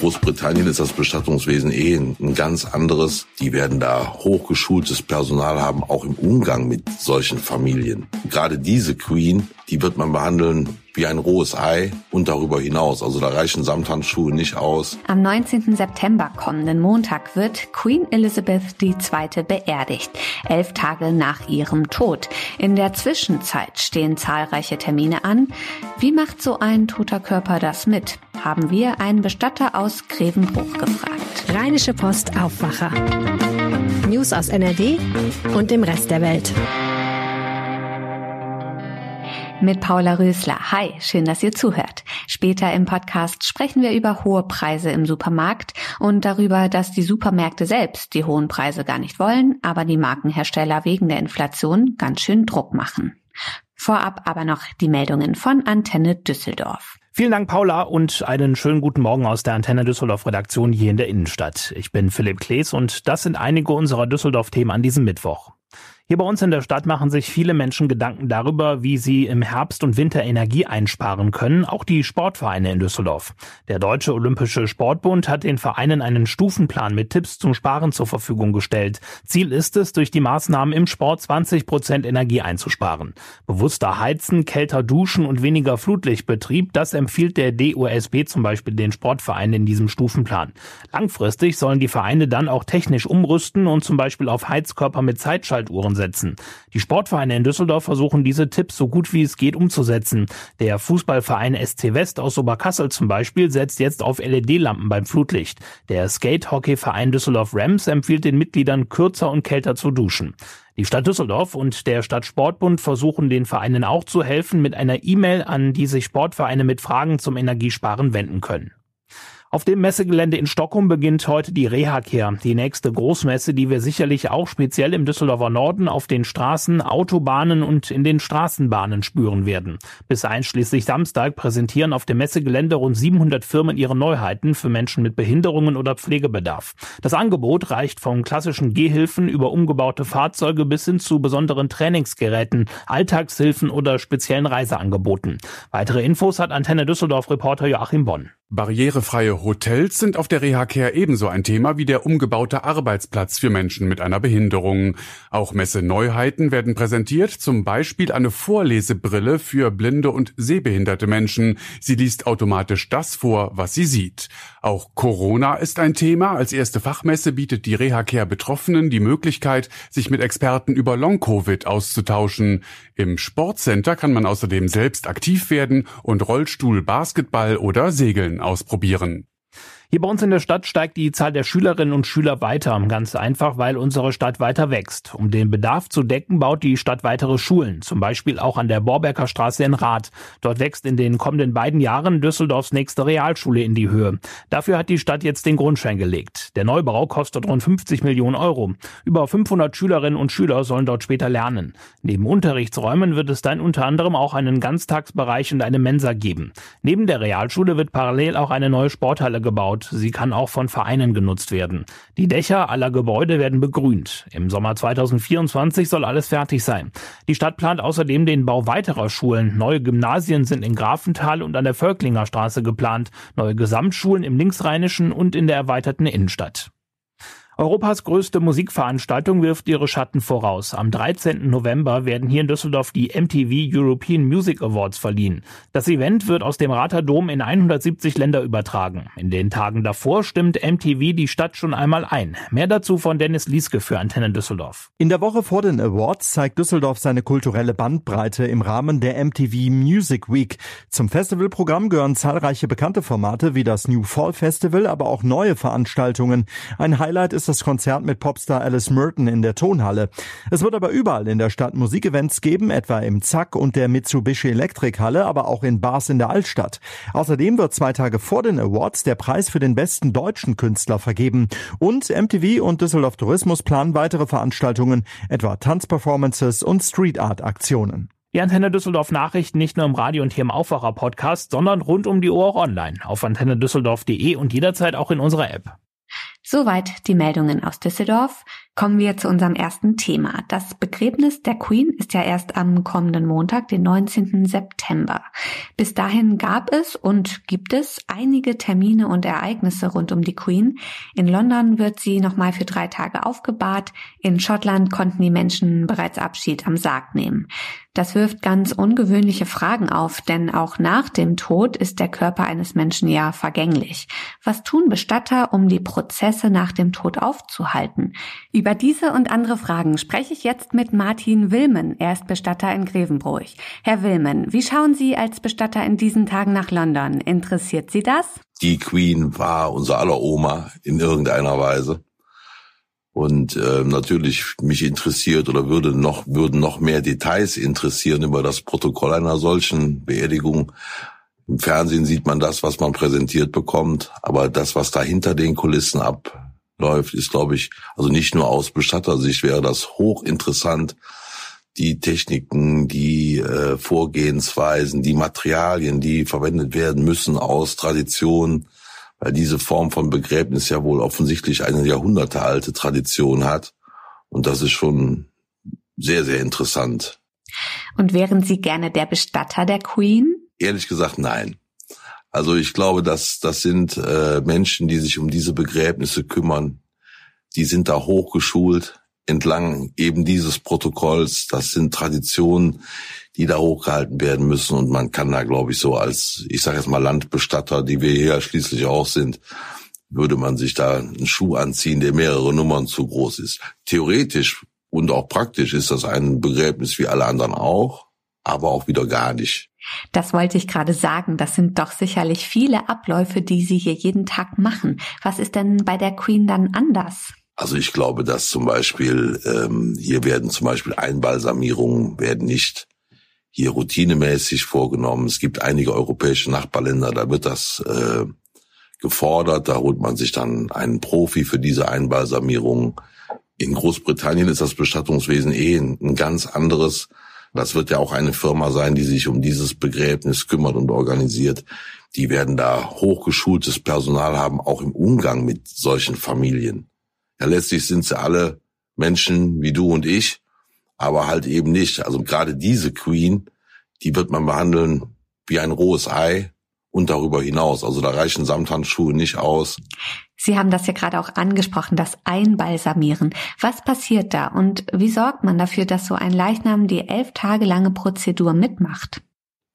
Großbritannien ist das Bestattungswesen eh ein ganz anderes. Die werden da hochgeschultes Personal haben, auch im Umgang mit solchen Familien. Gerade diese Queen, die wird man behandeln wie ein rohes Ei und darüber hinaus. Also da reichen Samthandschuhe nicht aus. Am 19. September kommenden Montag wird Queen Elizabeth II. beerdigt, elf Tage nach ihrem Tod. In der Zwischenzeit stehen zahlreiche Termine an. Wie macht so ein toter Körper das mit? Haben wir einen Bestatter aus Grevenbruch gefragt. Rheinische Post Aufwacher. News aus NRW und dem Rest der Welt mit Paula Rösler. Hi, schön, dass ihr zuhört. Später im Podcast sprechen wir über hohe Preise im Supermarkt und darüber, dass die Supermärkte selbst die hohen Preise gar nicht wollen, aber die Markenhersteller wegen der Inflation ganz schön Druck machen. Vorab aber noch die Meldungen von Antenne Düsseldorf. Vielen Dank, Paula, und einen schönen guten Morgen aus der Antenne Düsseldorf Redaktion hier in der Innenstadt. Ich bin Philipp Klees und das sind einige unserer Düsseldorf-Themen an diesem Mittwoch. Hier bei uns in der Stadt machen sich viele Menschen Gedanken darüber, wie sie im Herbst und Winter Energie einsparen können, auch die Sportvereine in Düsseldorf. Der Deutsche Olympische Sportbund hat den Vereinen einen Stufenplan mit Tipps zum Sparen zur Verfügung gestellt. Ziel ist es, durch die Maßnahmen im Sport 20 Prozent Energie einzusparen. Bewusster Heizen, kälter Duschen und weniger Flutlichtbetrieb, das empfiehlt der DOSB zum Beispiel den Sportvereinen in diesem Stufenplan. Langfristig sollen die Vereine dann auch technisch umrüsten und zum Beispiel auf Heizkörper mit Zeitschaltuhren umsetzen. Die Sportvereine in Düsseldorf versuchen diese Tipps so gut wie es geht umzusetzen. Der Fußballverein SC West aus Oberkassel zum Beispiel setzt jetzt auf LED-Lampen beim Flutlicht. Der Skate-Hockey-Verein Düsseldorf Rams empfiehlt den Mitgliedern kürzer und kälter zu duschen. Die Stadt Düsseldorf und der Stadtsportbund versuchen den Vereinen auch zu helfen mit einer E-Mail, an die sich Sportvereine mit Fragen zum Energiesparen wenden können. Auf dem Messegelände in Stockholm beginnt heute die Reha-Care, die nächste Großmesse, die wir sicherlich auch speziell im Düsseldorfer Norden auf den Straßen, Autobahnen und in den Straßenbahnen spüren werden. Bis einschließlich Samstag präsentieren auf dem Messegelände rund 700 Firmen ihre Neuheiten für Menschen mit Behinderungen oder Pflegebedarf. Das Angebot reicht von klassischen Gehhilfen über umgebaute Fahrzeuge bis hin zu besonderen Trainingsgeräten, Alltagshilfen oder speziellen Reiseangeboten. Weitere Infos hat Antenne Düsseldorf Reporter Joachim Bonn. Barrierefreie Hotels sind auf der Reha-Care ebenso ein Thema wie der umgebaute Arbeitsplatz für Menschen mit einer Behinderung. Auch Messe-Neuheiten werden präsentiert, zum Beispiel eine Vorlesebrille für blinde und sehbehinderte Menschen. Sie liest automatisch das vor, was sie sieht. Auch Corona ist ein Thema. Als erste Fachmesse bietet die Reha-Care Betroffenen die Möglichkeit, sich mit Experten über Long-Covid auszutauschen. Im Sportcenter kann man außerdem selbst aktiv werden und Rollstuhl, Basketball oder Segeln ausprobieren. Hier bei uns in der Stadt steigt die Zahl der Schülerinnen und Schüler weiter. Ganz einfach, weil unsere Stadt weiter wächst. Um den Bedarf zu decken, baut die Stadt weitere Schulen. Zum Beispiel auch an der Borbecker Straße in Rath. Dort wächst in den kommenden beiden Jahren Düsseldorfs nächste Realschule in die Höhe. Dafür hat die Stadt jetzt den Grundschein gelegt. Der Neubau kostet rund 50 Millionen Euro. Über 500 Schülerinnen und Schüler sollen dort später lernen. Neben Unterrichtsräumen wird es dann unter anderem auch einen Ganztagsbereich und eine Mensa geben. Neben der Realschule wird parallel auch eine neue Sporthalle gebaut gebaut. Sie kann auch von Vereinen genutzt werden. Die Dächer aller Gebäude werden begrünt. Im Sommer 2024 soll alles fertig sein. Die Stadt plant außerdem den Bau weiterer Schulen. Neue Gymnasien sind in Grafenthal und an der Völklinger Straße geplant. Neue Gesamtschulen im Linksrheinischen und in der erweiterten Innenstadt. Europas größte Musikveranstaltung wirft ihre Schatten voraus. Am 13. November werden hier in Düsseldorf die MTV European Music Awards verliehen. Das Event wird aus dem Raterdom in 170 Länder übertragen. In den Tagen davor stimmt MTV die Stadt schon einmal ein. Mehr dazu von Dennis Lieske für Antenne Düsseldorf. In der Woche vor den Awards zeigt Düsseldorf seine kulturelle Bandbreite im Rahmen der MTV Music Week. Zum Festivalprogramm gehören zahlreiche bekannte Formate wie das New Fall Festival, aber auch neue Veranstaltungen. Ein Highlight ist das Konzert mit Popstar Alice Merton in der Tonhalle. Es wird aber überall in der Stadt Musikevents geben, etwa im Zack und der Mitsubishi Electric Halle, aber auch in Bars in der Altstadt. Außerdem wird zwei Tage vor den Awards der Preis für den besten deutschen Künstler vergeben. Und MTV und Düsseldorf Tourismus planen weitere Veranstaltungen, etwa Tanzperformances und Street Art Aktionen. Die Antenne Düsseldorf Nachrichten nicht nur im Radio und hier im Aufwacher Podcast, sondern rund um die Uhr auch online auf antennedüsseldorf.de und jederzeit auch in unserer App. Soweit die Meldungen aus Düsseldorf. Kommen wir zu unserem ersten Thema. Das Begräbnis der Queen ist ja erst am kommenden Montag, den 19. September. Bis dahin gab es und gibt es einige Termine und Ereignisse rund um die Queen. In London wird sie nochmal für drei Tage aufgebahrt. In Schottland konnten die Menschen bereits Abschied am Sarg nehmen. Das wirft ganz ungewöhnliche Fragen auf, denn auch nach dem Tod ist der Körper eines Menschen ja vergänglich. Was tun Bestatter, um die Prozesse nach dem Tod aufzuhalten? Über diese und andere Fragen spreche ich jetzt mit Martin Wilmen. Er ist Bestatter in Grevenbroich. Herr Wilmen, wie schauen Sie als Bestatter in diesen Tagen nach London? Interessiert Sie das? Die Queen war unser aller Oma in irgendeiner Weise. Und äh, natürlich mich interessiert oder würde noch würden noch mehr Details interessieren über das Protokoll einer solchen Beerdigung. Im Fernsehen sieht man das, was man präsentiert bekommt, aber das, was da hinter den Kulissen abläuft, ist, glaube ich, also nicht nur aus Bestattersicht wäre das hochinteressant. Die Techniken, die äh, Vorgehensweisen, die Materialien, die verwendet werden müssen aus Tradition, weil diese Form von Begräbnis ja wohl offensichtlich eine jahrhundertealte Tradition hat. Und das ist schon sehr, sehr interessant. Und wären Sie gerne der Bestatter der Queen? Ehrlich gesagt, nein. Also ich glaube, dass das sind äh, Menschen, die sich um diese Begräbnisse kümmern. Die sind da hochgeschult entlang eben dieses Protokolls. Das sind Traditionen, die da hochgehalten werden müssen. Und man kann da, glaube ich, so als, ich sage jetzt mal Landbestatter, die wir hier schließlich auch sind, würde man sich da einen Schuh anziehen, der mehrere Nummern zu groß ist. Theoretisch und auch praktisch ist das ein Begräbnis wie alle anderen auch, aber auch wieder gar nicht. Das wollte ich gerade sagen. Das sind doch sicherlich viele Abläufe, die Sie hier jeden Tag machen. Was ist denn bei der Queen dann anders? Also ich glaube, dass zum Beispiel ähm, hier werden zum Beispiel Einbalsamierungen werden nicht hier routinemäßig vorgenommen. Es gibt einige europäische Nachbarländer, da wird das äh, gefordert. Da holt man sich dann einen Profi für diese Einbalsamierung. In Großbritannien ist das Bestattungswesen eh ein, ganz anderes. Das wird ja auch eine Firma sein, die sich um dieses Begräbnis kümmert und organisiert. Die werden da hochgeschultes Personal haben, auch im Umgang mit solchen Familien. Ja, letztlich sind sie alle Menschen wie du und ich aber halt eben nicht. Also gerade diese Queen, die wird man behandeln wie ein rohes Ei und darüber hinaus. Also da reichen Samthandschuhe nicht aus. Sie haben das ja gerade auch angesprochen, das Einbalsamieren. Was passiert da und wie sorgt man dafür, dass so ein Leichnam die elf Tage lange Prozedur mitmacht?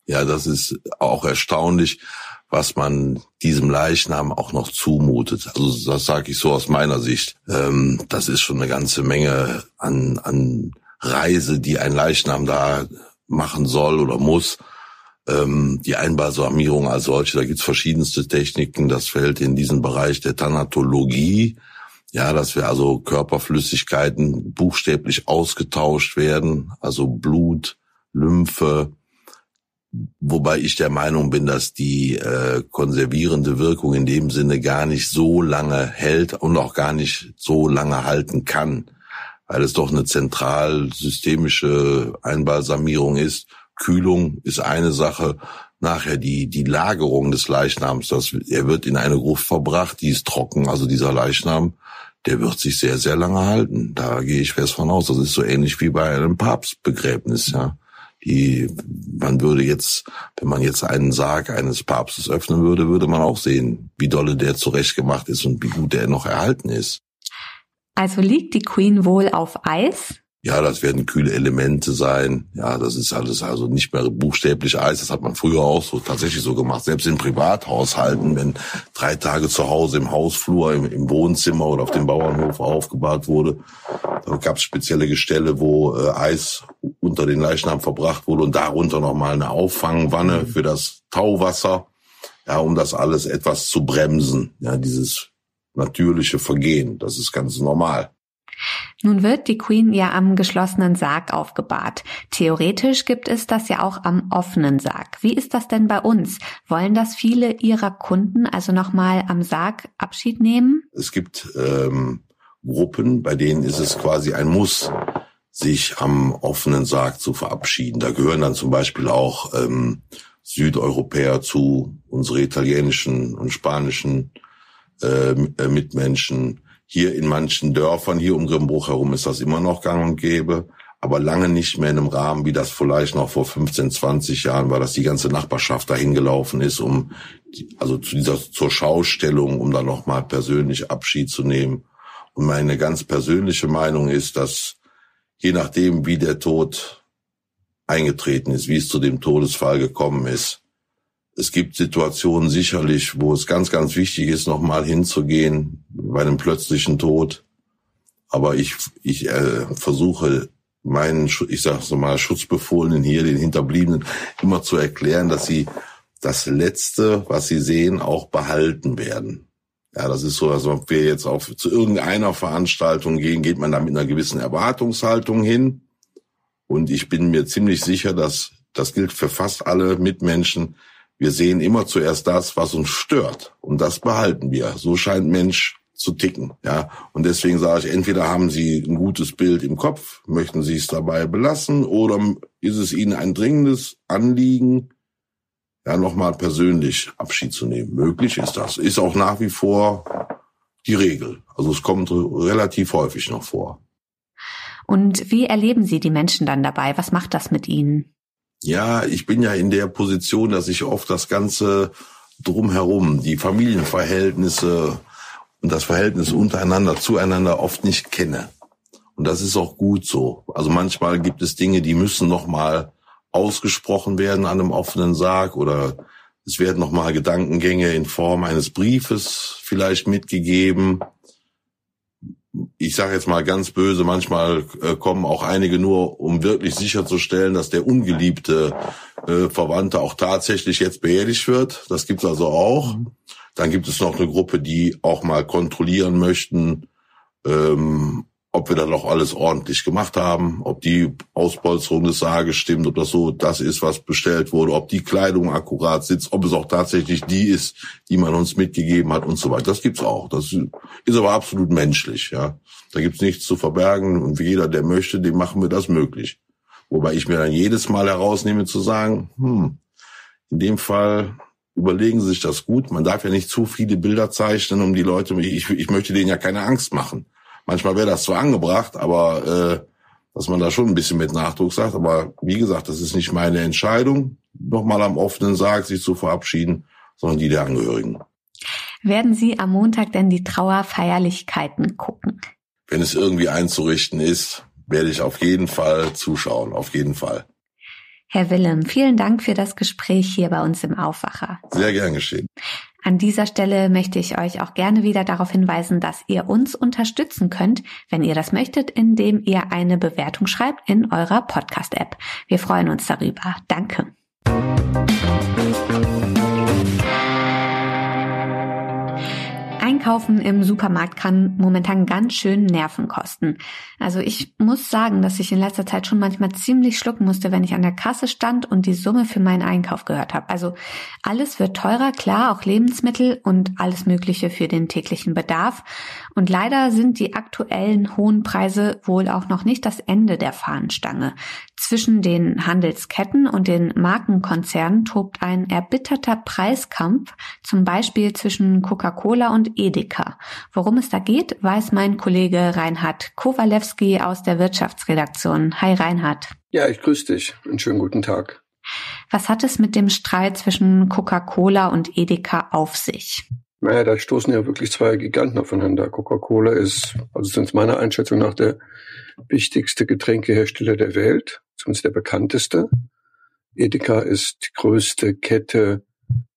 Ja, das ist auch erstaunlich, was man diesem Leichnam auch noch zumutet. Also das sage ich so aus meiner Sicht. Ähm, das ist schon eine ganze Menge an, an Reise, die ein Leichnam da machen soll oder muss. Ähm, die Einbalsamierung als solche, da gibt's verschiedenste Techniken. Das fällt in diesen Bereich der Thanatologie. Ja, dass wir also Körperflüssigkeiten buchstäblich ausgetauscht werden, also Blut, Lymphe, wobei ich der Meinung bin, dass die äh, konservierende Wirkung in dem Sinne gar nicht so lange hält und auch gar nicht so lange halten kann weil es doch eine zentral systemische Einbalsamierung ist. Kühlung ist eine Sache. Nachher die, die Lagerung des Leichnams, das, er wird in eine Gruft verbracht, die ist trocken, also dieser Leichnam, der wird sich sehr, sehr lange halten. Da gehe ich fest von aus. Das ist so ähnlich wie bei einem Papstbegräbnis, ja. Die, man würde jetzt, wenn man jetzt einen Sarg eines Papstes öffnen würde, würde man auch sehen, wie dolle der zurechtgemacht ist und wie gut der noch erhalten ist. Also liegt die Queen wohl auf Eis? Ja, das werden kühle Elemente sein. Ja, das ist alles also nicht mehr buchstäblich Eis. Das hat man früher auch so tatsächlich so gemacht. Selbst in Privathaushalten, wenn drei Tage zu Hause im Hausflur, im, im Wohnzimmer oder auf dem Bauernhof aufgebaut wurde, da gab es spezielle Gestelle, wo äh, Eis unter den Leichnam verbracht wurde und darunter nochmal eine Auffangwanne für das Tauwasser, ja, um das alles etwas zu bremsen. Ja, dieses natürliche Vergehen. Das ist ganz normal. Nun wird die Queen ja am geschlossenen Sarg aufgebahrt. Theoretisch gibt es das ja auch am offenen Sarg. Wie ist das denn bei uns? Wollen das viele Ihrer Kunden also nochmal am Sarg Abschied nehmen? Es gibt ähm, Gruppen, bei denen ist es quasi ein Muss, sich am offenen Sarg zu verabschieden. Da gehören dann zum Beispiel auch ähm, Südeuropäer zu, unsere italienischen und spanischen äh, Mitmenschen, Hier in manchen Dörfern, hier um Grimbruch herum ist das immer noch gang und gäbe, aber lange nicht mehr in einem Rahmen, wie das vielleicht noch vor 15, 20 Jahren war, dass die ganze Nachbarschaft dahin gelaufen ist, um, also zu dieser, zur Schaustellung, um dann nochmal persönlich Abschied zu nehmen. Und meine ganz persönliche Meinung ist, dass je nachdem, wie der Tod eingetreten ist, wie es zu dem Todesfall gekommen ist, es gibt Situationen sicherlich, wo es ganz, ganz wichtig ist, nochmal hinzugehen bei einem plötzlichen Tod. Aber ich, ich äh, versuche meinen, ich sage so mal, Schutzbefohlenen hier, den Hinterbliebenen, immer zu erklären, dass sie das Letzte, was sie sehen, auch behalten werden. Ja, das ist so, als ob wir jetzt auf zu irgendeiner Veranstaltung gehen, geht man da mit einer gewissen Erwartungshaltung hin. Und ich bin mir ziemlich sicher, dass das gilt für fast alle Mitmenschen, wir sehen immer zuerst das, was uns stört. Und das behalten wir. So scheint Mensch zu ticken. Ja, und deswegen sage ich, entweder haben Sie ein gutes Bild im Kopf, möchten Sie es dabei belassen, oder ist es Ihnen ein dringendes Anliegen, ja, nochmal persönlich Abschied zu nehmen. Möglich ist das. Ist auch nach wie vor die Regel. Also es kommt relativ häufig noch vor. Und wie erleben Sie die Menschen dann dabei? Was macht das mit Ihnen? Ja, ich bin ja in der Position, dass ich oft das Ganze drumherum, die Familienverhältnisse und das Verhältnis untereinander zueinander oft nicht kenne. Und das ist auch gut so. Also manchmal gibt es Dinge, die müssen nochmal ausgesprochen werden an einem offenen Sarg oder es werden nochmal Gedankengänge in Form eines Briefes vielleicht mitgegeben ich sage jetzt mal ganz böse, manchmal äh, kommen auch einige nur, um wirklich sicherzustellen, dass der ungeliebte äh, Verwandte auch tatsächlich jetzt beerdigt wird. Das gibt's also auch. Dann gibt es noch eine Gruppe, die auch mal kontrollieren möchten, ähm, ob wir dann noch alles ordentlich gemacht haben, ob die Auspolsterung des Sarges stimmt, ob das so das ist, was bestellt wurde, ob die Kleidung akkurat sitzt, ob es auch tatsächlich die ist, die man uns mitgegeben hat und so weiter. Das gibt's auch. Das ist aber absolut menschlich, ja. Da gibt's nichts zu verbergen und jeder, der möchte, dem machen wir das möglich. Wobei ich mir dann jedes Mal herausnehme zu sagen, hm, in dem Fall überlegen Sie sich das gut. Man darf ja nicht zu viele Bilder zeichnen, um die Leute, ich, ich möchte denen ja keine Angst machen. Manchmal wäre das so angebracht, aber äh, dass man da schon ein bisschen mit Nachdruck sagt. Aber wie gesagt, das ist nicht meine Entscheidung, nochmal am offenen Sarg sich zu verabschieden, sondern die der Angehörigen. Werden Sie am Montag denn die Trauerfeierlichkeiten gucken? Wenn es irgendwie einzurichten ist, werde ich auf jeden Fall zuschauen, auf jeden Fall. Herr Willem, vielen Dank für das Gespräch hier bei uns im Aufwacher. Sehr gern geschehen. An dieser Stelle möchte ich euch auch gerne wieder darauf hinweisen, dass ihr uns unterstützen könnt, wenn ihr das möchtet, indem ihr eine Bewertung schreibt in eurer Podcast-App. Wir freuen uns darüber. Danke. Einkaufen im Supermarkt kann momentan ganz schön Nerven kosten. Also ich muss sagen, dass ich in letzter Zeit schon manchmal ziemlich schlucken musste, wenn ich an der Kasse stand und die Summe für meinen Einkauf gehört habe. Also alles wird teurer, klar, auch Lebensmittel und alles Mögliche für den täglichen Bedarf. Und leider sind die aktuellen hohen Preise wohl auch noch nicht das Ende der Fahnenstange. Zwischen den Handelsketten und den Markenkonzernen tobt ein erbitterter Preiskampf, zum Beispiel zwischen Coca-Cola und Edeka. Worum es da geht, weiß mein Kollege Reinhard Kowalewski aus der Wirtschaftsredaktion. Hi Reinhard. Ja, ich grüße dich. Einen schönen guten Tag. Was hat es mit dem Streit zwischen Coca-Cola und Edeka auf sich? Naja, da stoßen ja wirklich zwei Giganten aufeinander. Coca-Cola ist, also sind meiner Einschätzung nach der wichtigste Getränkehersteller der Welt, zumindest der bekannteste. Edeka ist die größte Kette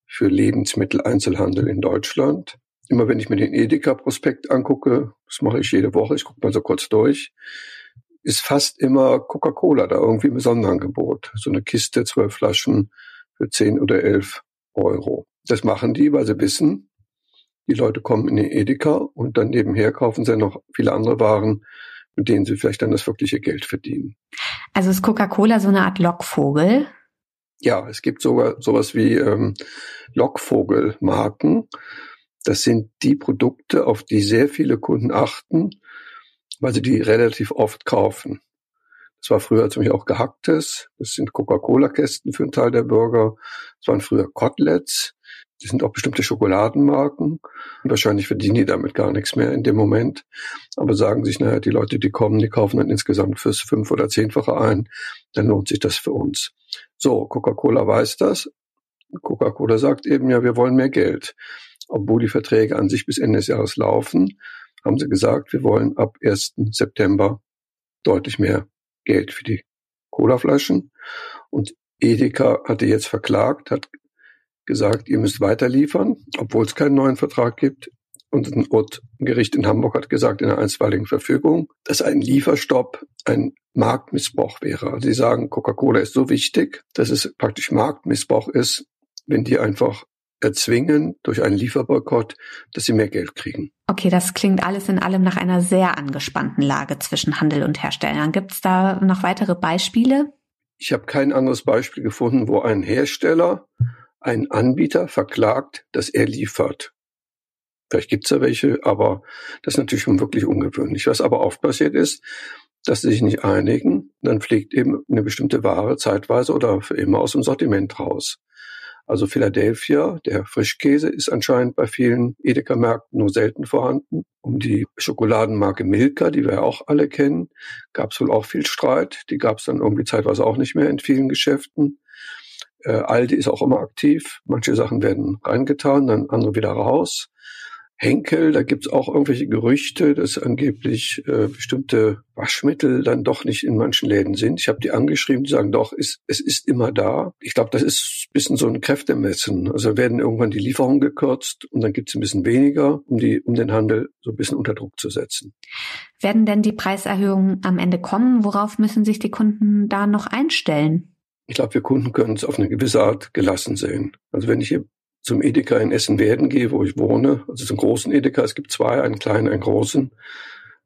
für Lebensmitteleinzelhandel in Deutschland. Immer wenn ich mir den Edeka-Prospekt angucke, das mache ich jede Woche, ich gucke mal so kurz durch, ist fast immer Coca-Cola da irgendwie im Sonderangebot. So eine Kiste, zwölf Flaschen für zehn oder elf Euro. Das machen die, weil sie wissen, die Leute kommen in den Edeka und dann nebenher kaufen sie noch viele andere Waren, mit denen sie vielleicht dann das wirkliche Geld verdienen. Also ist Coca-Cola so eine Art Lockvogel? Ja, es gibt sogar sowas wie ähm, Lockvogelmarken. Das sind die Produkte, auf die sehr viele Kunden achten, weil sie die relativ oft kaufen. Das war früher zum Beispiel auch Gehacktes. Das sind Coca-Cola-Kästen für einen Teil der Bürger. Das waren früher Koteletts Das sind auch bestimmte Schokoladenmarken. Wahrscheinlich verdienen die damit gar nichts mehr in dem Moment. Aber sagen sich, naja, die Leute, die kommen, die kaufen dann insgesamt fürs fünf- oder zehnfache ein. Dann lohnt sich das für uns. So, Coca-Cola weiß das. Coca-Cola sagt eben, ja, wir wollen mehr Geld. Obwohl die Verträge an sich bis Ende des Jahres laufen, haben sie gesagt, wir wollen ab 1. September deutlich mehr Geld für die Colaflaschen. Und Edeka hatte jetzt verklagt, hat gesagt, ihr müsst weiter liefern, obwohl es keinen neuen Vertrag gibt. Und ein Gericht in Hamburg hat gesagt in einer einstweiligen Verfügung, dass ein Lieferstopp ein Marktmissbrauch wäre. Also sie sagen, Coca-Cola ist so wichtig, dass es praktisch Marktmissbrauch ist, wenn die einfach erzwingen durch einen Lieferboykott, dass sie mehr Geld kriegen. Okay, das klingt alles in allem nach einer sehr angespannten Lage zwischen Handel und Herstellern. Gibt es da noch weitere Beispiele? Ich habe kein anderes Beispiel gefunden, wo ein Hersteller einen Anbieter verklagt, dass er liefert. Vielleicht gibt's da welche, aber das ist natürlich schon wirklich ungewöhnlich. Was aber oft passiert ist, dass sie sich nicht einigen, dann fliegt eben eine bestimmte Ware zeitweise oder für immer aus dem Sortiment raus. Also Philadelphia, der Frischkäse, ist anscheinend bei vielen Edeka-Märkten nur selten vorhanden. Um die Schokoladenmarke Milka, die wir ja auch alle kennen, gab es wohl auch viel Streit. Die gab es dann irgendwie zeitweise auch nicht mehr in vielen Geschäften. Äh, Aldi ist auch immer aktiv. Manche Sachen werden reingetan, dann andere wieder raus. Henkel, da gibt's auch irgendwelche Gerüchte, dass angeblich äh, bestimmte Waschmittel dann doch nicht in manchen Läden sind. Ich habe die angeschrieben, die sagen doch, ist, es ist immer da. Ich glaube, das ist ein bisschen so ein Kräftemessen. Also werden irgendwann die Lieferungen gekürzt und dann gibt's ein bisschen weniger, um, die, um den Handel so ein bisschen unter Druck zu setzen. Werden denn die Preiserhöhungen am Ende kommen? Worauf müssen sich die Kunden da noch einstellen? Ich glaube, wir Kunden können es auf eine gewisse Art gelassen sehen. Also wenn ich hier zum Edeka in Essen-Werden gehe, wo ich wohne, also zum großen Edeka, es gibt zwei, einen kleinen, einen großen,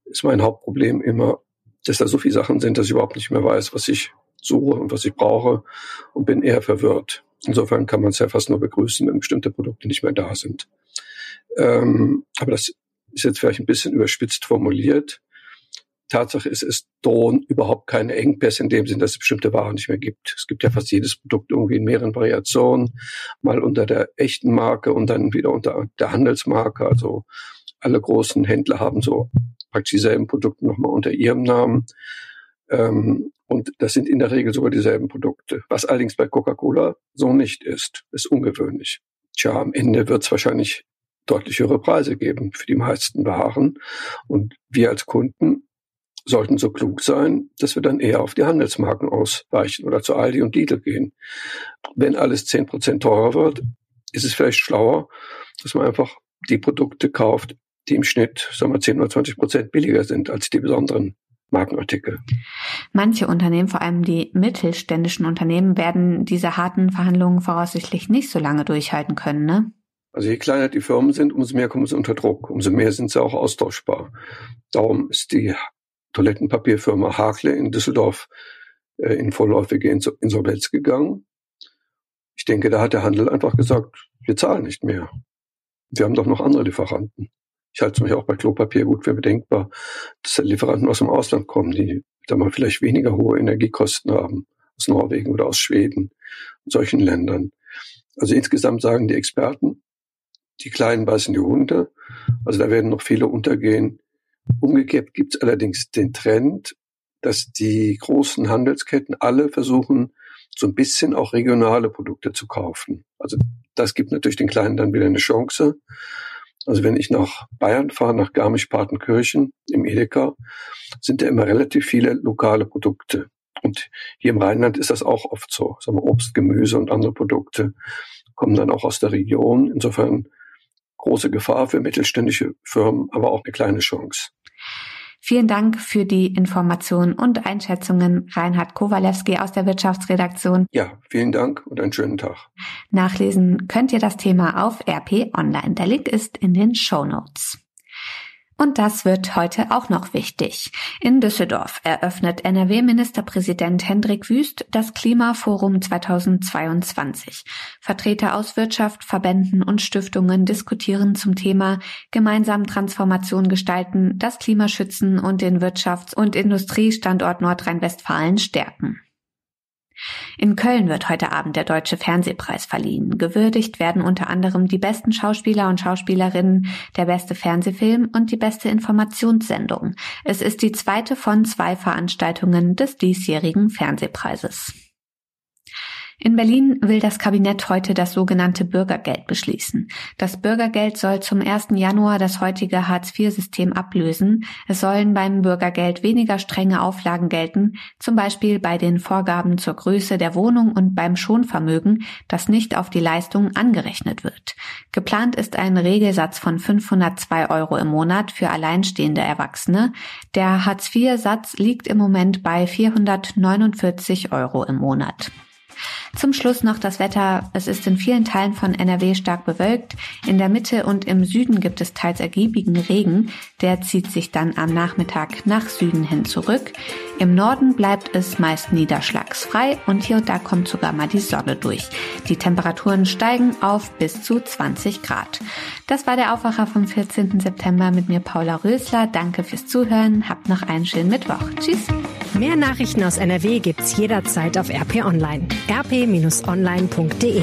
ist mein Hauptproblem immer, dass da so viele Sachen sind, dass ich überhaupt nicht mehr weiß, was ich suche und was ich brauche und bin eher verwirrt. Insofern kann man es ja fast nur begrüßen, wenn bestimmte Produkte nicht mehr da sind. Ähm, aber das ist jetzt vielleicht ein bisschen überspitzt formuliert. Tatsache ist, es drohen überhaupt keine Engpässe in dem Sinn, dass es bestimmte Waren nicht mehr gibt. Es gibt ja fast jedes Produkt irgendwie in mehreren Variationen, mal unter der echten Marke und dann wieder unter der Handelsmarke. Also alle großen Händler haben so praktisch dieselben Produkte nochmal unter ihrem Namen. Ähm, und das sind in der Regel sogar dieselben Produkte. Was allerdings bei Coca-Cola so nicht ist, ist ungewöhnlich. Tja, am Ende wird es wahrscheinlich deutlich höhere Preise geben für die meisten Waren. Und wir als Kunden sollten so klug sein, dass wir dann eher auf die Handelsmarken ausweichen oder zu Aldi und Lidl gehen. Wenn alles zehn Prozent teurer wird, ist es vielleicht schlauer, dass man einfach die Produkte kauft, die im Schnitt, sagen wir, 10 oder 20 Prozent billiger sind als die besonderen Markenartikel. Manche Unternehmen, vor allem die mittelständischen Unternehmen, werden diese harten Verhandlungen voraussichtlich nicht so lange durchhalten können, ne? Also je kleiner die Firmen sind, umso mehr kommen sie unter Druck, umso mehr sind sie auch austauschbar. Darum ist die Toilettenpapierfirma Hakle in Düsseldorf äh, in vorläufige Insolvenz gegangen. Ich denke, da hat der Handel einfach gesagt, wir zahlen nicht mehr. Wir haben doch noch andere Lieferanten. Ich halte zum Beispiel auch bei Klopapier gut für bedenkbar, dass da Lieferanten aus dem Ausland kommen, die da mal vielleicht weniger hohe Energiekosten haben, aus Norwegen oder aus Schweden und solchen Ländern. Also insgesamt sagen die Experten, die Kleinen beißen die Hunde. Also da werden noch viele untergehen, Umgekehrt gibt es allerdings den Trend, dass die großen Handelsketten alle versuchen, so ein bisschen auch regionale Produkte zu kaufen. Also das gibt natürlich den Kleinen dann wieder eine Chance. Also wenn ich nach Bayern fahre, nach Garmisch-Partenkirchen im Edeka, sind da immer relativ viele lokale Produkte. Und hier im Rheinland ist das auch oft so. Sagen wir Obst, Gemüse und andere Produkte kommen dann auch aus der Region. Insofern große Gefahr für mittelständische Firmen, aber auch eine kleine Chance. Vielen Dank für die Informationen und Einschätzungen, Reinhard Kowalewski aus der Wirtschaftsredaktion. Ja, vielen Dank und einen schönen Tag. Nachlesen könnt ihr das Thema auf RP Online. Der Link ist in den Show Notes. Und das wird heute auch noch wichtig. In Düsseldorf eröffnet NRW-Ministerpräsident Hendrik Wüst das Klimaforum 2022. Vertreter aus Wirtschaft, Verbänden und Stiftungen diskutieren zum Thema gemeinsam Transformation gestalten, das Klima schützen und den Wirtschafts- und Industriestandort Nordrhein-Westfalen stärken. In Köln wird heute Abend der Deutsche Fernsehpreis verliehen. Gewürdigt werden unter anderem die besten Schauspieler und Schauspielerinnen, der beste Fernsehfilm und die beste Informationssendung. Es ist die zweite von zwei Veranstaltungen des diesjährigen Fernsehpreises. In Berlin will das Kabinett heute das sogenannte Bürgergeld beschließen. Das Bürgergeld soll zum 1. Januar das heutige Hartz-IV-System ablösen. Es sollen beim Bürgergeld weniger strenge Auflagen gelten, zum Beispiel bei den Vorgaben zur Größe der Wohnung und beim Schonvermögen, das nicht auf die Leistung angerechnet wird. Geplant ist ein Regelsatz von 502 Euro im Monat für alleinstehende Erwachsene. Der Hartz-IV-Satz liegt im Moment bei 449 Euro im Monat. Zum Schluss noch das Wetter. Es ist in vielen Teilen von NRW stark bewölkt. In der Mitte und im Süden gibt es teils ergiebigen Regen. Der zieht sich dann am Nachmittag nach Süden hin zurück. Im Norden bleibt es meist niederschlagsfrei und hier und da kommt sogar mal die Sonne durch. Die Temperaturen steigen auf bis zu 20 Grad. Das war der Aufwacher vom 14. September mit mir Paula Rösler. Danke fürs Zuhören. Habt noch einen schönen Mittwoch. Tschüss. Mehr Nachrichten aus NRW gibt's jederzeit auf RP Online. rp-online.de